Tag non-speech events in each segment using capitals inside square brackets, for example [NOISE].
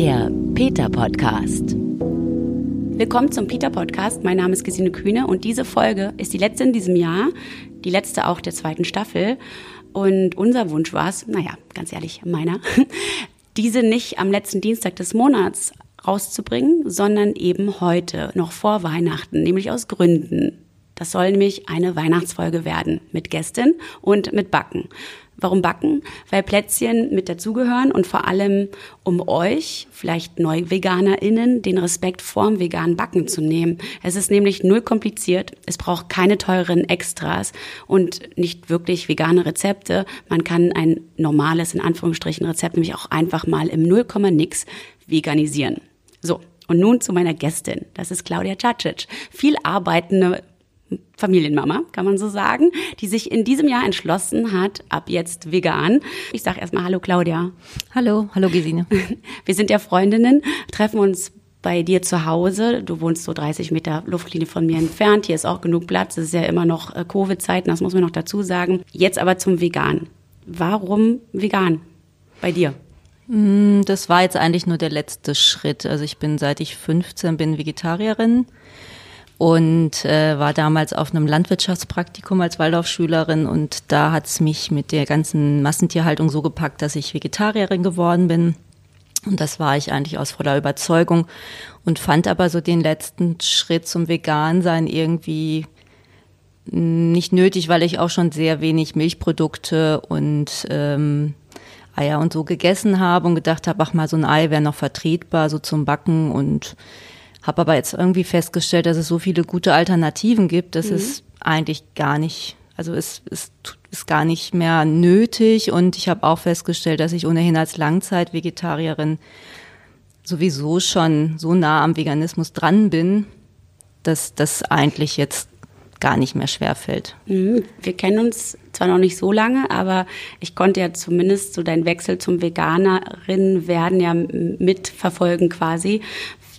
Der Peter Podcast. Willkommen zum Peter Podcast. Mein Name ist Gesine Kühne und diese Folge ist die letzte in diesem Jahr, die letzte auch der zweiten Staffel. Und unser Wunsch war es, naja, ganz ehrlich, meiner, [LAUGHS] diese nicht am letzten Dienstag des Monats rauszubringen, sondern eben heute, noch vor Weihnachten, nämlich aus Gründen. Das soll nämlich eine Weihnachtsfolge werden mit Gästen und mit Backen. Warum backen? Weil Plätzchen mit dazugehören und vor allem um euch, vielleicht Neu-VeganerInnen, den Respekt vorm veganen Backen zu nehmen. Es ist nämlich null kompliziert. Es braucht keine teuren Extras und nicht wirklich vegane Rezepte. Man kann ein normales, in Anführungsstrichen, Rezept nämlich auch einfach mal im Nullkomma-Nix veganisieren. So. Und nun zu meiner Gästin. Das ist Claudia Cacic. Viel arbeitende Familienmama, kann man so sagen, die sich in diesem Jahr entschlossen hat, ab jetzt vegan. Ich sage erstmal Hallo Claudia. Hallo, hallo Gesine. [LAUGHS] Wir sind ja Freundinnen, treffen uns bei dir zu Hause. Du wohnst so 30 Meter Luftlinie von mir entfernt. Hier ist auch genug Platz. Es ist ja immer noch äh, Covid-Zeiten, das muss man noch dazu sagen. Jetzt aber zum Vegan. Warum vegan bei dir? Mm, das war jetzt eigentlich nur der letzte Schritt. Also ich bin seit ich 15 bin Vegetarierin und äh, war damals auf einem Landwirtschaftspraktikum als Waldorfschülerin und da hat's mich mit der ganzen Massentierhaltung so gepackt, dass ich Vegetarierin geworden bin. Und das war ich eigentlich aus voller Überzeugung und fand aber so den letzten Schritt zum Vegansein irgendwie nicht nötig, weil ich auch schon sehr wenig Milchprodukte und ähm, Eier und so gegessen habe und gedacht habe, ach mal so ein Ei wäre noch vertretbar, so zum Backen und habe aber jetzt irgendwie festgestellt, dass es so viele gute Alternativen gibt, dass mhm. es eigentlich gar nicht, also es, es ist gar nicht mehr nötig. Und ich habe auch festgestellt, dass ich ohnehin als Langzeit-Vegetarierin sowieso schon so nah am Veganismus dran bin, dass das eigentlich jetzt gar nicht mehr schwer fällt. Mhm. Wir kennen uns zwar noch nicht so lange, aber ich konnte ja zumindest so deinen Wechsel zum Veganerin werden ja mitverfolgen quasi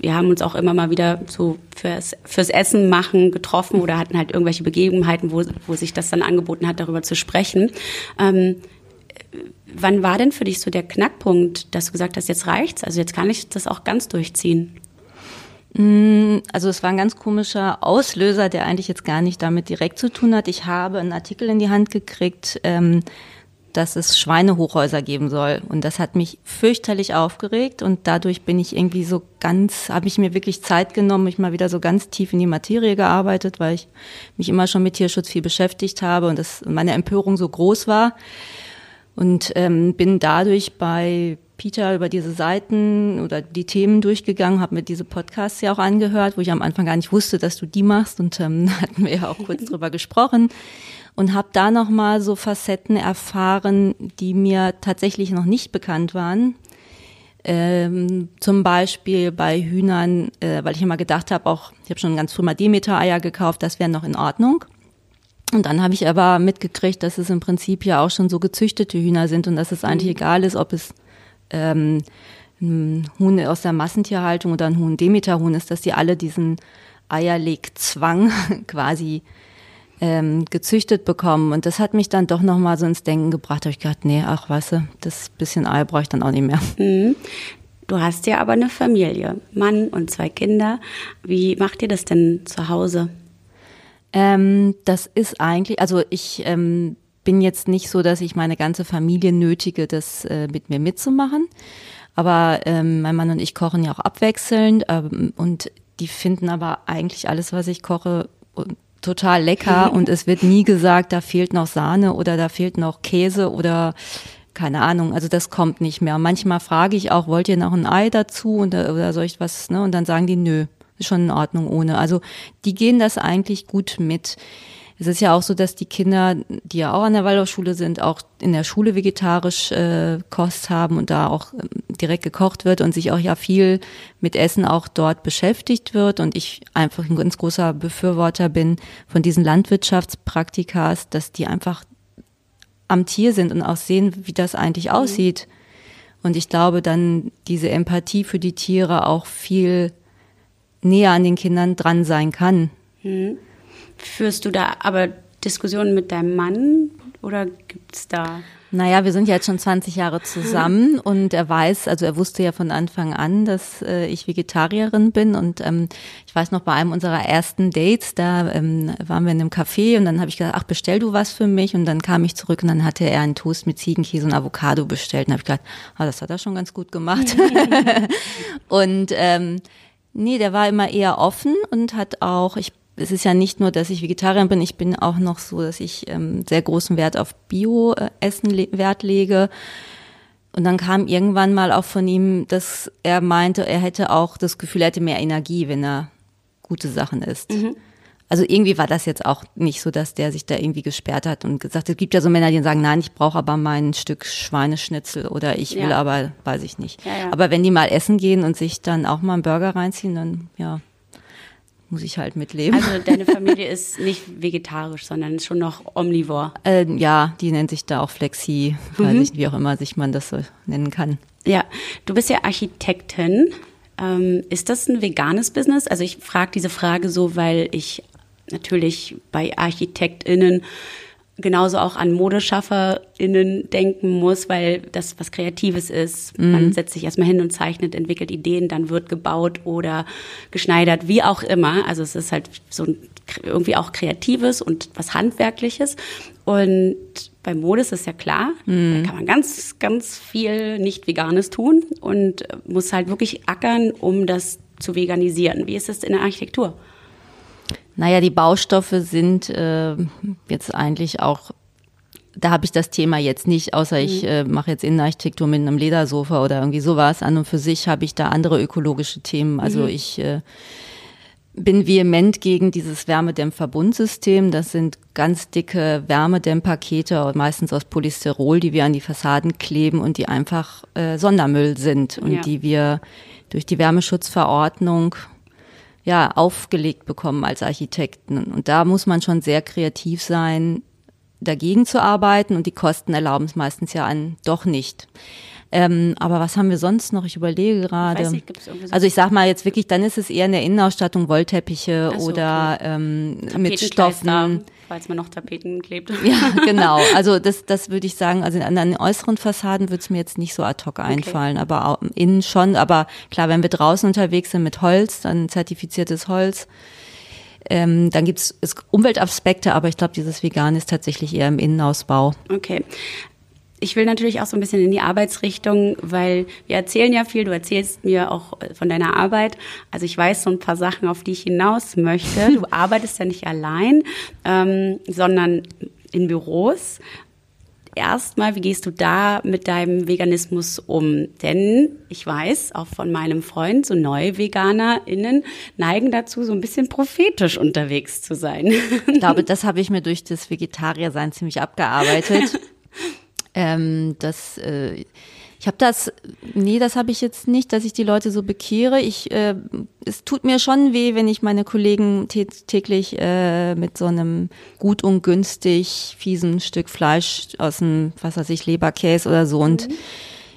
wir haben uns auch immer mal wieder so fürs, fürs Essen machen getroffen oder hatten halt irgendwelche Begebenheiten, wo, wo sich das dann angeboten hat, darüber zu sprechen. Ähm, wann war denn für dich so der Knackpunkt, dass du gesagt hast, jetzt reicht's? Also jetzt kann ich das auch ganz durchziehen? Mm, also es war ein ganz komischer Auslöser, der eigentlich jetzt gar nicht damit direkt zu tun hat. Ich habe einen Artikel in die Hand gekriegt, ähm, dass es Schweinehochhäuser geben soll. Und das hat mich fürchterlich aufgeregt und dadurch bin ich irgendwie so ganz, habe ich mir wirklich Zeit genommen, mich mal wieder so ganz tief in die Materie gearbeitet, weil ich mich immer schon mit Tierschutz viel beschäftigt habe und das meine Empörung so groß war. Und ähm, bin dadurch bei Peter über diese Seiten oder die Themen durchgegangen, habe mir diese Podcasts ja auch angehört, wo ich am Anfang gar nicht wusste, dass du die machst und ähm, [LAUGHS] hatten wir ja auch kurz [LAUGHS] drüber gesprochen und habe da noch mal so Facetten erfahren, die mir tatsächlich noch nicht bekannt waren. Ähm, zum Beispiel bei Hühnern, äh, weil ich immer gedacht habe, auch ich habe schon ganz früh mal Demeter-Eier gekauft, das wäre noch in Ordnung. Und dann habe ich aber mitgekriegt, dass es im Prinzip ja auch schon so gezüchtete Hühner sind und dass es eigentlich mhm. egal ist, ob es ähm, ein Huhn aus der Massentierhaltung oder ein Huhn Demeter-Huhn ist, dass die alle diesen Eierlegzwang [LAUGHS] quasi ähm, gezüchtet bekommen. Und das hat mich dann doch nochmal so ins Denken gebracht. Da habe ich gedacht, nee, ach weißt du, das bisschen Ei brauche ich dann auch nicht mehr. Mhm. Du hast ja aber eine Familie, Mann und zwei Kinder. Wie macht ihr das denn zu Hause? Ähm, das ist eigentlich, also ich ähm, bin jetzt nicht so, dass ich meine ganze Familie nötige, das äh, mit mir mitzumachen. Aber ähm, mein Mann und ich kochen ja auch abwechselnd ähm, und die finden aber eigentlich alles, was ich koche, total lecker [LAUGHS] und es wird nie gesagt, da fehlt noch Sahne oder da fehlt noch Käse oder keine Ahnung, also das kommt nicht mehr. Manchmal frage ich auch, wollt ihr noch ein Ei dazu oder, oder soll ich was, ne? Und dann sagen die, nö, ist schon in Ordnung ohne. Also die gehen das eigentlich gut mit. Es ist ja auch so, dass die Kinder, die ja auch an der Waldorfschule sind, auch in der Schule vegetarisch äh, Kost haben und da auch ähm, direkt gekocht wird und sich auch ja viel mit Essen auch dort beschäftigt wird. Und ich einfach ein ganz großer Befürworter bin von diesen Landwirtschaftspraktikas, dass die einfach am Tier sind und auch sehen, wie das eigentlich mhm. aussieht. Und ich glaube, dann diese Empathie für die Tiere auch viel näher an den Kindern dran sein kann. Mhm. Führst du da aber Diskussionen mit deinem Mann oder gibt es da? Naja, wir sind ja jetzt schon 20 Jahre zusammen und er weiß, also er wusste ja von Anfang an, dass äh, ich Vegetarierin bin und ähm, ich weiß noch bei einem unserer ersten Dates, da ähm, waren wir in einem Café und dann habe ich gesagt, ach bestell du was für mich und dann kam ich zurück und dann hatte er einen Toast mit Ziegenkäse und Avocado bestellt und habe ich gedacht, ah, das hat er schon ganz gut gemacht [LAUGHS] und ähm, Nee, der war immer eher offen und hat auch, ich es ist ja nicht nur, dass ich Vegetarier bin, ich bin auch noch so, dass ich ähm, sehr großen Wert auf Bio-Essen le Wert lege. Und dann kam irgendwann mal auch von ihm, dass er meinte, er hätte auch das Gefühl, er hätte mehr Energie, wenn er gute Sachen isst. Mhm. Also irgendwie war das jetzt auch nicht so, dass der sich da irgendwie gesperrt hat und gesagt, es gibt ja so Männer, die sagen, nein, ich brauche aber mein Stück Schweineschnitzel oder ich will ja. aber, weiß ich nicht. Ja, ja. Aber wenn die mal essen gehen und sich dann auch mal einen Burger reinziehen, dann ja, muss ich halt mitleben. Also [LAUGHS] deine Familie ist nicht vegetarisch, sondern ist schon noch omnivor. Äh, ja, die nennt sich da auch Flexi, mhm. weiß ich, wie auch immer sich man das so nennen kann. Ja, du bist ja Architektin. Ähm, ist das ein veganes Business? Also ich frage diese Frage so, weil ich natürlich bei ArchitektInnen genauso auch an ModeschafferInnen denken muss, weil das was Kreatives ist. Mhm. Man setzt sich erstmal hin und zeichnet, entwickelt Ideen, dann wird gebaut oder geschneidert, wie auch immer. Also es ist halt so ein, irgendwie auch Kreatives und was Handwerkliches. Und bei Mode ist es ja klar, mhm. da kann man ganz, ganz viel nicht Veganes tun und muss halt wirklich ackern, um das zu veganisieren. Wie ist es in der Architektur? Naja, die Baustoffe sind äh, jetzt eigentlich auch, da habe ich das Thema jetzt nicht, außer ich mhm. äh, mache jetzt Innenarchitektur mit einem Ledersofa oder irgendwie sowas. An und für sich habe ich da andere ökologische Themen. Also mhm. ich äh, bin vehement gegen dieses Wärmedämmverbundsystem. Das sind ganz dicke Wärmedämmpakete, meistens aus Polystyrol, die wir an die Fassaden kleben und die einfach äh, Sondermüll sind und ja. die wir durch die Wärmeschutzverordnung ja, aufgelegt bekommen als Architekten. Und da muss man schon sehr kreativ sein, dagegen zu arbeiten und die Kosten erlauben es meistens ja an doch nicht. Ähm, aber was haben wir sonst noch? Ich überlege gerade. Ich nicht, so also ich sag mal jetzt wirklich, dann ist es eher in der Innenausstattung Wollteppiche so, oder okay. ähm, mit Stoffen. Falls man noch Tapeten klebt. [LAUGHS] Ja, genau. [LAUGHS] Also das, das würde ich sagen, also an den äußeren Fassaden würde es mir jetzt nicht so ad hoc einfallen, okay. aber auch innen schon. Aber klar, wenn wir draußen unterwegs sind mit Holz, dann zertifiziertes Holz. Ähm, dann gibt es Umweltaspekte, aber ich glaube, dieses Vegan ist tatsächlich eher im Innenausbau. Okay ich will natürlich auch so ein bisschen in die Arbeitsrichtung, weil wir erzählen ja viel, du erzählst mir auch äh, von deiner Arbeit. Also ich weiß so ein paar Sachen, auf die ich hinaus möchte. Du [LAUGHS] arbeitest ja nicht allein, ähm, sondern in Büros. Erstmal, wie gehst du da mit deinem Veganismus um? Denn ich weiß, auch von meinem Freund, so neue VeganerInnen neigen dazu, so ein bisschen prophetisch unterwegs zu sein. Ich glaube, [LAUGHS] das habe ich mir durch das Vegetariersein ziemlich abgearbeitet. [LAUGHS] Ähm, das, äh, ich habe das, nee, das habe ich jetzt nicht, dass ich die Leute so bekehre. Ich, äh, es tut mir schon weh, wenn ich meine Kollegen täglich äh, mit so einem gut und günstig fiesen Stück Fleisch aus dem, was weiß ich, Leberkäse oder so und mhm.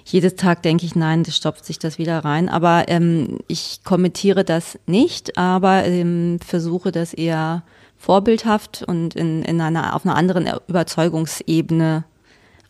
jedes Tag denke ich, nein, das stopft sich das wieder rein. Aber ähm, ich kommentiere das nicht, aber ähm, versuche das eher vorbildhaft und in, in einer, auf einer anderen Überzeugungsebene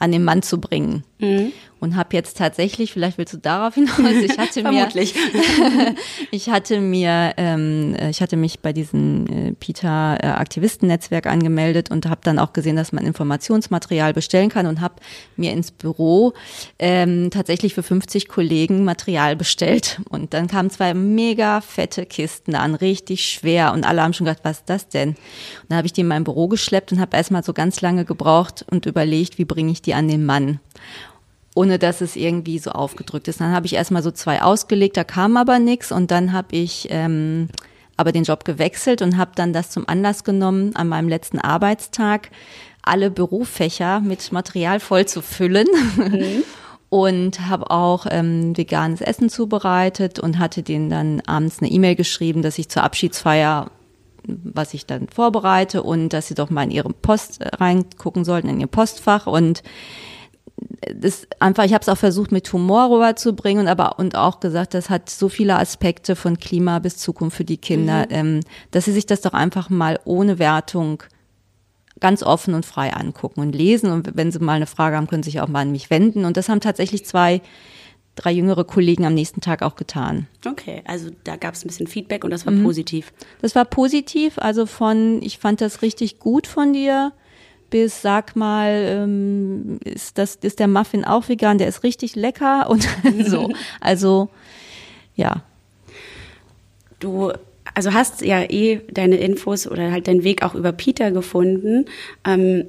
an den Mann zu bringen. Mhm. Und habe jetzt tatsächlich, vielleicht willst du darauf hinaus, ich hatte [LAUGHS] mir, [LAUGHS] ich hatte mir, ähm, ich hatte mich bei diesem äh, Peter äh, Aktivistennetzwerk angemeldet und habe dann auch gesehen, dass man Informationsmaterial bestellen kann und habe mir ins Büro ähm, tatsächlich für 50 Kollegen Material bestellt. Und dann kamen zwei mega fette Kisten an, richtig schwer und alle haben schon gedacht, was ist das denn? Und dann habe ich die in mein Büro geschleppt und habe erstmal so ganz lange gebraucht und überlegt, wie bringe ich die an den Mann ohne dass es irgendwie so aufgedrückt ist. Dann habe ich erstmal so zwei ausgelegt, da kam aber nichts und dann habe ich ähm, aber den Job gewechselt und habe dann das zum Anlass genommen, an meinem letzten Arbeitstag alle Bürofächer mit Material voll zu füllen. Mhm. [LAUGHS] und habe auch ähm, veganes Essen zubereitet und hatte denen dann abends eine E-Mail geschrieben, dass ich zur Abschiedsfeier was ich dann vorbereite und dass sie doch mal in ihre Post reingucken sollten, in ihr Postfach und das einfach, ich habe es auch versucht mit Humor rüberzubringen, aber und auch gesagt, das hat so viele Aspekte von Klima bis Zukunft für die Kinder, mhm. ähm, dass sie sich das doch einfach mal ohne Wertung ganz offen und frei angucken und lesen. Und wenn Sie mal eine Frage haben, können Sie sich auch mal an mich wenden. Und das haben tatsächlich zwei, drei jüngere Kollegen am nächsten Tag auch getan. Okay, also da gab es ein bisschen Feedback und das war mhm. positiv. Das war positiv, also von, ich fand das richtig gut von dir, bis sag mal, ähm, ist das ist der Muffin auch vegan, der ist richtig lecker und [LAUGHS] so. Also ja. Du also hast ja eh deine Infos oder halt deinen Weg auch über Peter gefunden. Ähm,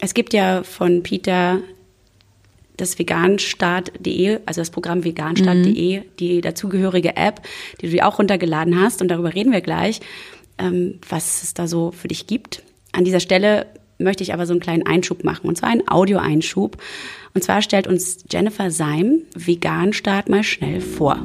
es gibt ja von Peter das veganstart.de, also das Programm veganstart.de, mhm. die dazugehörige App, die du dir auch runtergeladen hast und darüber reden wir gleich, ähm, was es da so für dich gibt. An dieser Stelle möchte ich aber so einen kleinen Einschub machen, und zwar einen Audio-Einschub. Und zwar stellt uns Jennifer Seim Veganstart mal schnell vor.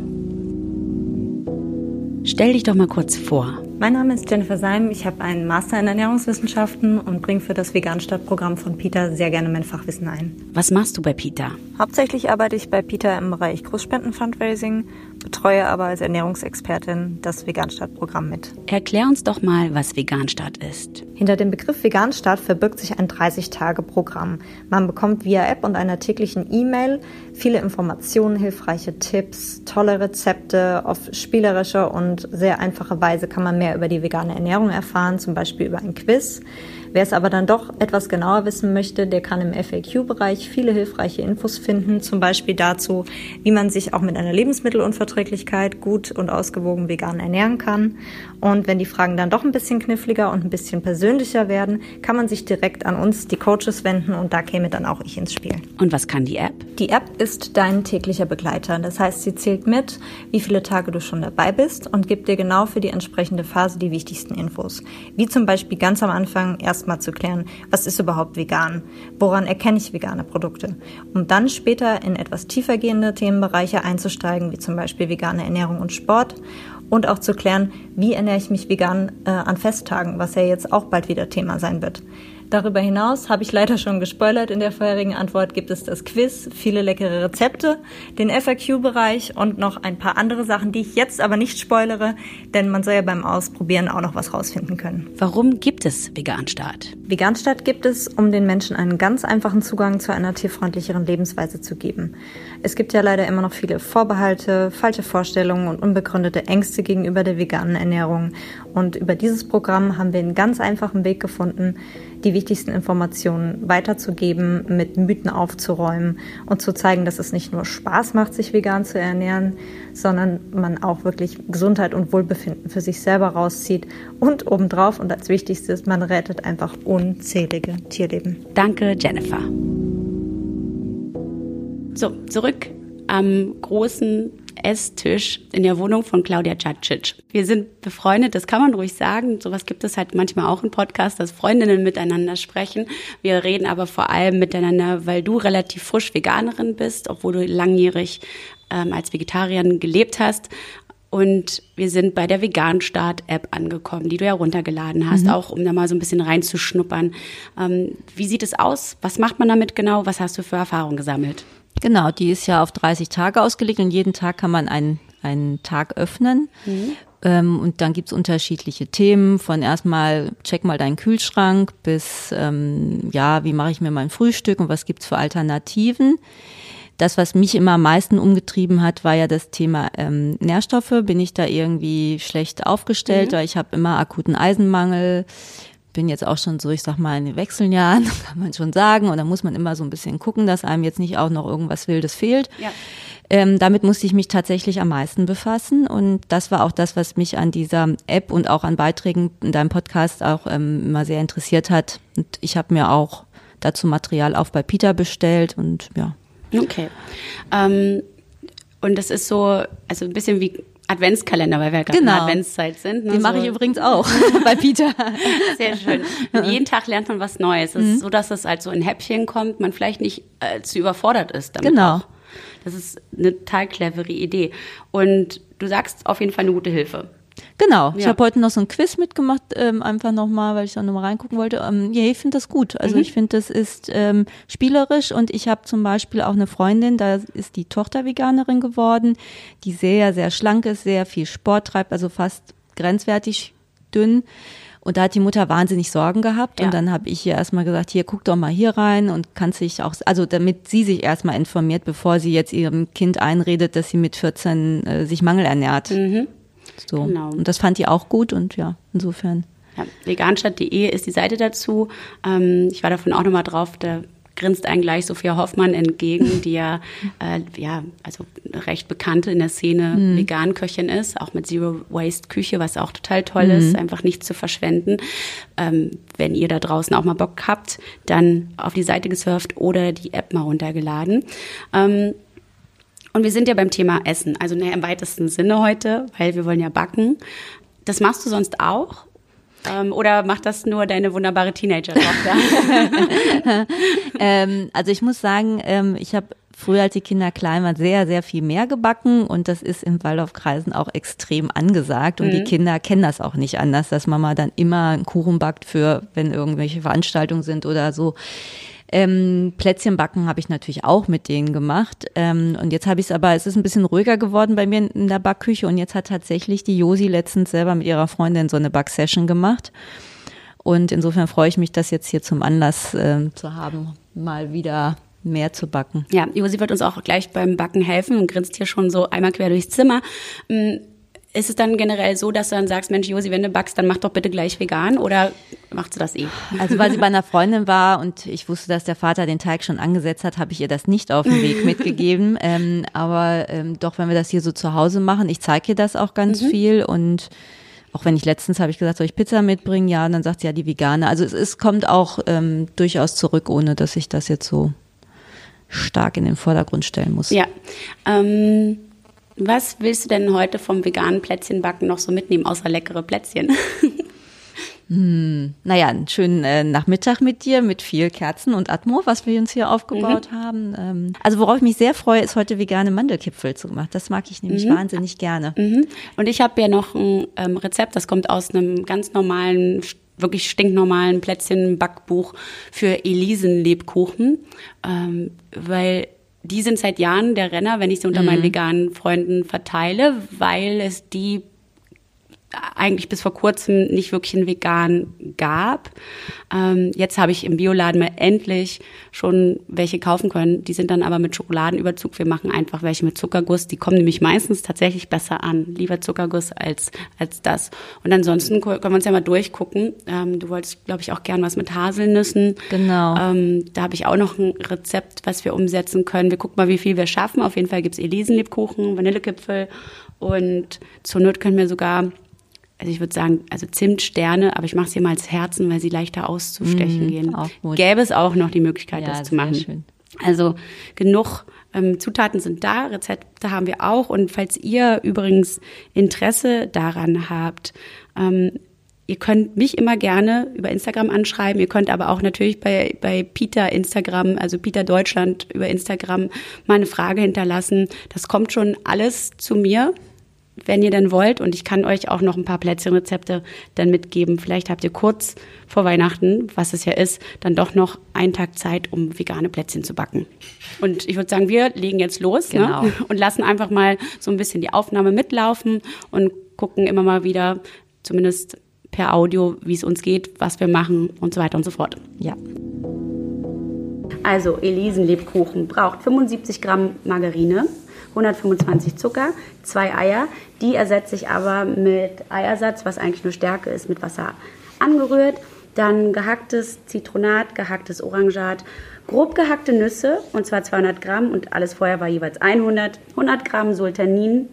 Stell dich doch mal kurz vor. Mein Name ist Jennifer Seim. Ich habe einen Master in Ernährungswissenschaften und bringe für das Veganstadt-Programm von Peter sehr gerne mein Fachwissen ein. Was machst du bei Peter? Hauptsächlich arbeite ich bei Peter im Bereich Großspenden-Fundraising, betreue aber als Ernährungsexpertin das Veganstadt-Programm mit. Erklär uns doch mal, was Veganstadt ist. Hinter dem Begriff Veganstadt verbirgt sich ein 30-Tage-Programm. Man bekommt via App und einer täglichen E-Mail viele Informationen, hilfreiche Tipps, tolle Rezepte. Auf spielerische und sehr einfache Weise kann man mehr über die vegane Ernährung erfahren, zum Beispiel über ein Quiz. Wer es aber dann doch etwas genauer wissen möchte, der kann im FAQ-Bereich viele hilfreiche Infos finden, zum Beispiel dazu, wie man sich auch mit einer Lebensmittelunverträglichkeit gut und ausgewogen vegan ernähren kann. Und wenn die Fragen dann doch ein bisschen kniffliger und ein bisschen persönlicher werden, kann man sich direkt an uns, die Coaches, wenden und da käme dann auch ich ins Spiel. Und was kann die App? Die App ist dein täglicher Begleiter. Das heißt, sie zählt mit, wie viele Tage du schon dabei bist und gibt dir genau für die entsprechende Phase die wichtigsten Infos. Wie zum Beispiel ganz am Anfang erst erstmal zu klären, was ist überhaupt vegan? Woran erkenne ich vegane Produkte? Um dann später in etwas tiefergehende Themenbereiche einzusteigen, wie zum Beispiel vegane Ernährung und Sport und auch zu klären, wie ernähre ich mich vegan äh, an Festtagen, was ja jetzt auch bald wieder Thema sein wird. Darüber hinaus habe ich leider schon gespoilert in der vorherigen Antwort, gibt es das Quiz, viele leckere Rezepte, den FAQ-Bereich und noch ein paar andere Sachen, die ich jetzt aber nicht spoilere, denn man soll ja beim Ausprobieren auch noch was rausfinden können. Warum gibt es Veganstart? Veganstart gibt es, um den Menschen einen ganz einfachen Zugang zu einer tierfreundlicheren Lebensweise zu geben. Es gibt ja leider immer noch viele Vorbehalte, falsche Vorstellungen und unbegründete Ängste gegenüber der veganen Ernährung. Und über dieses Programm haben wir einen ganz einfachen Weg gefunden, die wichtigsten Informationen weiterzugeben, mit Mythen aufzuräumen und zu zeigen, dass es nicht nur Spaß macht, sich vegan zu ernähren, sondern man auch wirklich Gesundheit und Wohlbefinden für sich selber rauszieht und obendrauf und als wichtigstes, man rettet einfach unzählige Tierleben. Danke, Jennifer. So, zurück am großen Esstisch in der Wohnung von Claudia Cacic. Wir sind befreundet, das kann man ruhig sagen. Sowas gibt es halt manchmal auch im Podcast, dass Freundinnen miteinander sprechen. Wir reden aber vor allem miteinander, weil du relativ frisch Veganerin bist, obwohl du langjährig ähm, als Vegetarierin gelebt hast. Und wir sind bei der Vegan Start App angekommen, die du ja runtergeladen hast, mhm. auch um da mal so ein bisschen reinzuschnuppern. Ähm, wie sieht es aus? Was macht man damit genau? Was hast du für Erfahrungen gesammelt? Genau, die ist ja auf 30 Tage ausgelegt und jeden Tag kann man einen, einen Tag öffnen. Mhm. Ähm, und dann gibt's unterschiedliche Themen, von erstmal check mal deinen Kühlschrank bis ähm, ja, wie mache ich mir mein Frühstück und was gibt's für Alternativen. Das, was mich immer am meisten umgetrieben hat, war ja das Thema ähm, Nährstoffe. Bin ich da irgendwie schlecht aufgestellt, mhm. weil ich habe immer akuten Eisenmangel bin jetzt auch schon so, ich sag mal, in den Wechseljahren, [LAUGHS] kann man schon sagen. Und da muss man immer so ein bisschen gucken, dass einem jetzt nicht auch noch irgendwas Wildes fehlt. Ja. Ähm, damit musste ich mich tatsächlich am meisten befassen. Und das war auch das, was mich an dieser App und auch an Beiträgen in deinem Podcast auch ähm, immer sehr interessiert hat. Und ich habe mir auch dazu Material auch bei Peter bestellt und ja. Okay. Ähm, und das ist so, also ein bisschen wie Adventskalender, weil wir gerade genau. in der Adventszeit sind. Ne? Den so. mache ich übrigens auch [LAUGHS] [LAUGHS] bei Peter. Sehr schön. Und jeden Tag lernt man was Neues. Es mhm. ist so, dass es halt so in Häppchen kommt, man vielleicht nicht äh, zu überfordert ist damit. Genau. Auch. Das ist eine total clevere Idee. Und du sagst auf jeden Fall eine gute Hilfe. Genau. Ja. Ich habe heute noch so ein Quiz mitgemacht, ähm, einfach nochmal, weil ich da nochmal reingucken wollte. Ähm, ja, ich finde das gut. Also mhm. ich finde, das ist ähm, spielerisch und ich habe zum Beispiel auch eine Freundin, da ist die Tochter Veganerin geworden, die sehr, sehr schlank ist, sehr viel Sport treibt, also fast grenzwertig dünn. Und da hat die Mutter wahnsinnig Sorgen gehabt. Ja. Und dann habe ich ihr erstmal gesagt, hier, guck doch mal hier rein und kann sich auch, also damit sie sich erstmal informiert, bevor sie jetzt ihrem Kind einredet, dass sie mit 14 äh, sich mangelernährt. Mhm. So. Genau. Und das fand die auch gut und ja, insofern. Ja, veganstadt.de ist die Seite dazu. Ähm, ich war davon auch nochmal drauf, da grinst einem gleich Sophia Hoffmann entgegen, die ja, [LAUGHS] äh, ja, also recht bekannte in der Szene Mhm. Vegan-Köchin ist, auch mit Zero Waste Küche, was auch total toll Mhm. ist, einfach nicht zu verschwenden. Ähm, wenn ihr da draußen auch mal Bock habt, dann auf die Seite gesurft oder die App mal runtergeladen. Ähm, und wir sind ja beim Thema Essen, also naja, im weitesten Sinne heute, weil wir wollen ja backen. Das machst du sonst auch? Ähm, oder macht das nur deine wunderbare Teenager-Tochter? [LAUGHS] ähm, also ich muss sagen, ähm, ich habe früher, als die Kinder klein waren, sehr, sehr viel mehr gebacken und das ist im Waldorfkreisen auch extrem angesagt und die Kinder kennen das auch nicht anders, dass Mama dann immer einen Kuchen backt für, wenn irgendwelche Veranstaltungen sind oder so. Ähm, Plätzchen backen habe ich natürlich auch mit denen gemacht. Ähm, und jetzt habe ich es aber, es ist ein bisschen ruhiger geworden bei mir in, der Backküche und jetzt hat tatsächlich die Josi letztens selber mit ihrer Freundin so eine Backsession gemacht. Und insofern freue ich mich, das jetzt hier zum Anlass äh, zu haben, mal wieder mehr zu backen. ja, Josi wird uns auch gleich beim Backen helfen und grinst hier schon so einmal quer durchs Zimmer. Ist es dann generell so, dass du dann sagst, Mensch, Josi, wenn du backst, dann mach doch bitte gleich vegan oder macht sie das eh? Also weil sie bei einer Freundin war und ich wusste, dass der Vater den Teig schon angesetzt hat, habe ich ihr das nicht auf den Weg [LAUGHS] mitgegeben. ähm, aber ähm, doch, wenn wir das hier so zu Hause machen, ich zeige ihr das auch ganz viel und auch wenn ich letztens habe ich gesagt, soll ich Pizza mitbringen? Ja, und dann sagt sie ja die Vegane. Also es, es kommt auch ähm, durchaus zurück, ohne dass ich das jetzt so stark in den Vordergrund stellen muss. Ja. Ähm, was willst du denn heute vom veganen Plätzchenbacken noch so mitnehmen, außer leckere Plätzchen? [LAUGHS] Naja, einen schönen äh, Nachmittag mit dir, mit viel Kerzen und Atmo, was wir uns hier aufgebaut haben. Ähm, also worauf ich mich sehr freue, ist heute vegane Mandelkipfel zu machen. Das mag ich nämlich wahnsinnig gerne. Mhm. Und ich habe ja noch ein ähm, Rezept, das kommt aus einem ganz normalen, wirklich stinknormalen Plätzchen-Backbuch für Elisenlebkuchen, ähm, weil die sind seit Jahren der Renner, wenn ich sie unter meinen veganen Freunden verteile, weil es die eigentlich bis vor kurzem nicht wirklich in vegan gab. Ähm, jetzt habe ich im Bioladen mal endlich schon welche kaufen können. Die sind dann aber mit Schokoladenüberzug. Wir machen einfach welche mit Zuckerguss. Die kommen nämlich meistens tatsächlich besser an. Lieber Zuckerguss als, als das. Und ansonsten können wir uns ja mal durchgucken. Ähm, du wolltest, glaube ich, auch gern was mit Haselnüssen. Genau. Ähm, da habe ich auch noch ein Rezept, was wir umsetzen können. Wir gucken mal, wie viel wir schaffen. Auf jeden Fall gibt's Elisenlebkuchen, Vanillekipfel und zur Not können wir sogar, also ich würde sagen, also Zimtsterne, aber ich mache es hier mal als Herzen, weil sie leichter auszustechen gehen. auch gut. Gäbe es auch noch die Möglichkeit, Ja, das zu machen. schön. Also genug ähm, Zutaten sind da, Rezepte haben wir auch. Und falls ihr übrigens Interesse daran habt, ähm, ihr könnt mich immer gerne über Instagram anschreiben. Ihr könnt aber auch natürlich bei, bei Peter Instagram, also Peter Deutschland über Instagram mal eine Frage hinterlassen. Das kommt schon alles zu mir wenn ihr denn wollt. Und ich kann euch auch noch ein paar Plätzchenrezepte dann mitgeben. Vielleicht habt ihr kurz vor Weihnachten, was es ja ist, dann doch noch einen Tag Zeit, um vegane Plätzchen zu backen. Und ich würde sagen, wir legen jetzt los Genau. ne? [LAUGHS] und lassen einfach mal so ein bisschen die Aufnahme mitlaufen und gucken immer mal wieder, zumindest per Audio, wie es uns geht, was wir machen und so weiter und so fort. Ja. Also Elisenlebkuchen braucht 75 Gramm Margarine, 125 Zucker, zwei Eier. Die ersetze ich aber mit Eiersatz, was eigentlich nur Stärke ist, mit Wasser angerührt. Dann gehacktes Zitronat, gehacktes Orangat, grob gehackte Nüsse, und zwar 200 Gramm und alles vorher war jeweils 100. 100 Gramm Sultanin,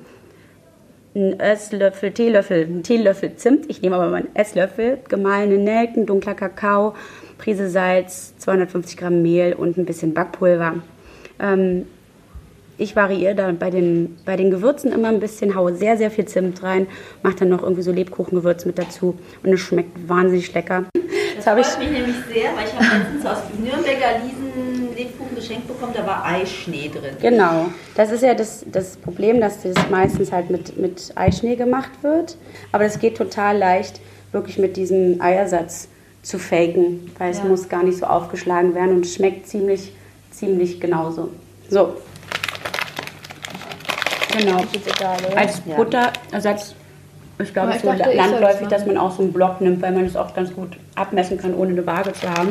ein Esslöffel, Teelöffel, ein Teelöffel Zimt, ich nehme aber mal einen Esslöffel, gemahlene Nelken, dunkler Kakao, Prise Salz, 250 Gramm Mehl und ein bisschen Backpulver. Ähm, ich variiere da bei den, bei den Gewürzen immer ein bisschen, haue sehr, sehr viel Zimt rein, mache dann noch irgendwie so Lebkuchengewürz mit dazu und es schmeckt wahnsinnig lecker. Das ich- freut mich nämlich sehr, weil ich habe letztens aus Nürnberger Liesen Lebkuchen geschenkt bekommen, da war Eischnee drin. Genau, das ist ja das, das Problem, dass das meistens halt mit, mit Eischnee gemacht wird. Aber das geht total leicht, wirklich mit diesem Eiersatz zu faken, weil es Ja. muss gar nicht so aufgeschlagen werden und es schmeckt ziemlich, ziemlich genauso. So. Genau. Als Butterersatz Ich glaube, es ich ist so dachte, landläufig, dass man auch so einen Block nimmt, weil man es auch ganz gut abmessen kann, ohne eine Waage zu haben.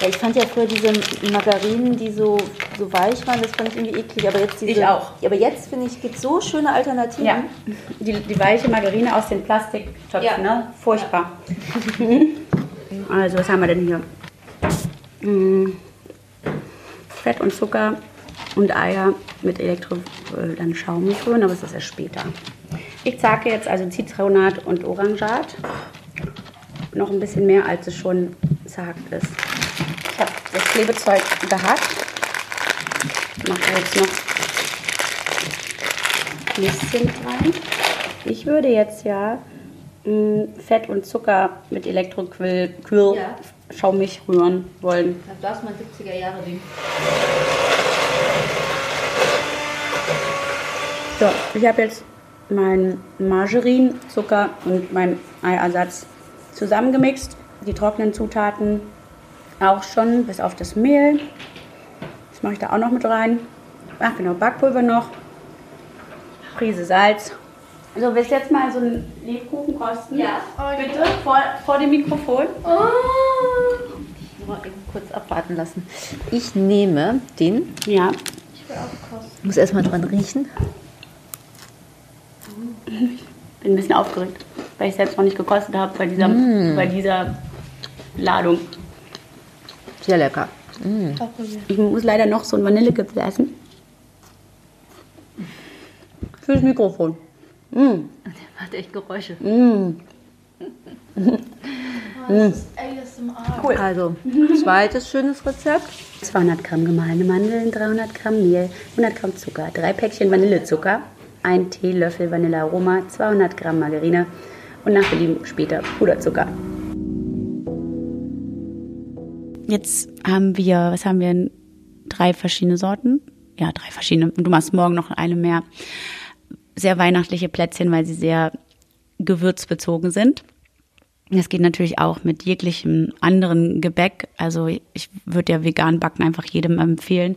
Ja, ich fand ja früher diese Margarinen, die so, so weich waren, das fand ich irgendwie eklig. Aber jetzt diese, Ich auch. Ja, aber jetzt finde ich, gibt es so schöne Alternativen. Ja, die, die weiche Margarine aus den Plastiktöpfen, Ja. ne? Furchtbar. [LAUGHS] also, was haben wir denn hier? Mm, Fett und Zucker und Eier mit Elektro, äh, dann schaumig rühren, aber es ist erst später. Ich zacke jetzt also Zitronat und Orangat. Noch ein bisschen mehr, als es schon zagt ist. Ich habe das Klebezeug gehackt. Mache jetzt noch ein bisschen rein. Ich würde jetzt ja mh, Fett und Zucker mit Elektroquill Quill, Ja. schaumig rühren wollen. Das ist mein 70er Jahre Ding. So, ich habe jetzt meinen Margarin, Zucker und meinen Eiersatz zusammengemixt. Die trockenen Zutaten auch schon, bis auf das Mehl. Das mache ich da auch noch mit rein. Ach genau, Backpulver noch. Prise Salz. So, willst du jetzt mal so einen Lebkuchen kosten? Ja. Bitte, vor, vor dem Mikrofon. Mal eben kurz abwarten lassen. Ich nehme den, Ja. ich muss erstmal dran riechen. Bin ein bisschen aufgeregt, weil ich selbst noch nicht gekostet habe bei dieser, bei dieser Ladung. Sehr lecker. Ich muss leider noch so ein Vanillegipfel essen. Fürs Mikrofon. Mm. Hat echt Geräusche. Mm. [LAUGHS] ASMR. Also, zweites schönes Rezept. 200 Gramm gemahlene Mandeln, 300 Gramm Mehl, 100 Gramm Zucker, drei Päckchen Vanillezucker, ein Teelöffel Vanillearoma, 200 Gramm Margarine und nach Belieben später Puderzucker. Jetzt haben wir, was haben wir? Drei verschiedene Sorten. Ja, drei verschiedene. Und du machst morgen noch eine mehr. Sehr weihnachtliche Plätzchen, weil sie sehr gewürzbezogen sind. Das geht natürlich auch mit jeglichem anderen Gebäck. Also ich würde ja vegan backen einfach jedem empfehlen,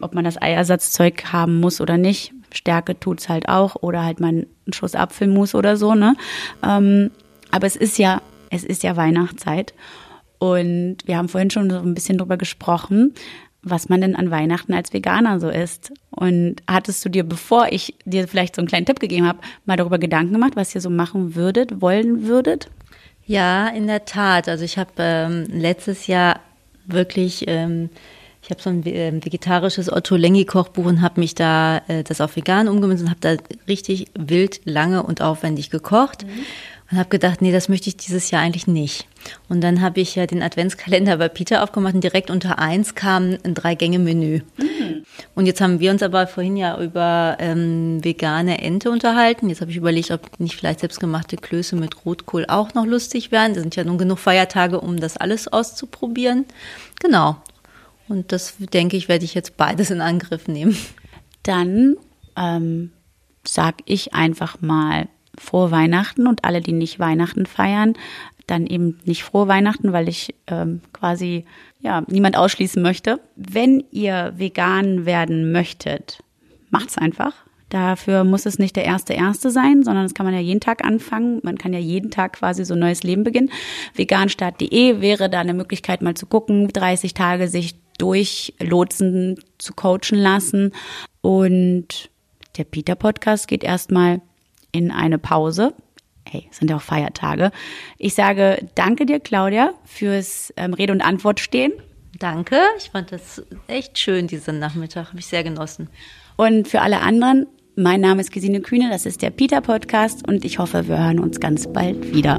ob man das Eiersatzzeug haben muss oder nicht. Stärke tut's halt auch oder halt mal einen Schuss Apfelmus oder so, ne? Ähm, aber es ist ja, es ist ja Weihnachtszeit und wir haben vorhin schon so ein bisschen drüber gesprochen, was man denn an Weihnachten als Veganer so isst. Und hattest du dir, bevor ich dir vielleicht so einen kleinen Tipp gegeben habe, mal darüber Gedanken gemacht, was ihr so machen würdet, wollen würdet? Ja, in der Tat. Also ich habe ähm, letztes Jahr wirklich, ähm, ich habe so ein ähm, vegetarisches Otto Lengi Kochbuch und habe mich da äh, das auf vegan umgemünzt und habe da richtig wild lange und aufwendig gekocht. Und habe gedacht, nee, das möchte ich dieses Jahr eigentlich nicht. Und dann habe ich ja den Adventskalender bei Peter aufgemacht und direkt unter eins kam ein Drei-Gänge-Menü. Und jetzt haben wir uns aber vorhin ja über ähm, vegane Ente unterhalten. Jetzt habe ich überlegt, ob nicht vielleicht selbstgemachte Klöße mit Rotkohl auch noch lustig wären. Da sind ja nun genug Feiertage, um das alles auszuprobieren. Genau. Und das denke ich, werde ich jetzt beides in Angriff nehmen. Dann ähm, sag ich einfach mal frohe Weihnachten und alle, die nicht Weihnachten feiern, dann eben nicht frohe Weihnachten, weil ich ähm, quasi ja niemand ausschließen möchte. Wenn ihr vegan werden möchtet, macht's einfach. Dafür muss es nicht der erste erste sein, sondern das kann man ja jeden Tag anfangen. Man kann ja jeden Tag quasi so ein neues Leben beginnen. Veganstart.de wäre da eine Möglichkeit, mal zu gucken, 30 Tage sich durchlotsen, zu coachen lassen. Und der Peter Podcast geht erstmal in eine Pause. Hey, es sind ja auch Feiertage. Ich sage danke dir, Claudia, fürs ähm, Rede und Antwort stehen. Danke. Ich fand das echt schön, diesen Nachmittag. Habe ich sehr genossen. Und für alle anderen, mein Name ist Gesine Kühne, das ist der Peter Podcast und ich hoffe, wir hören uns ganz bald wieder.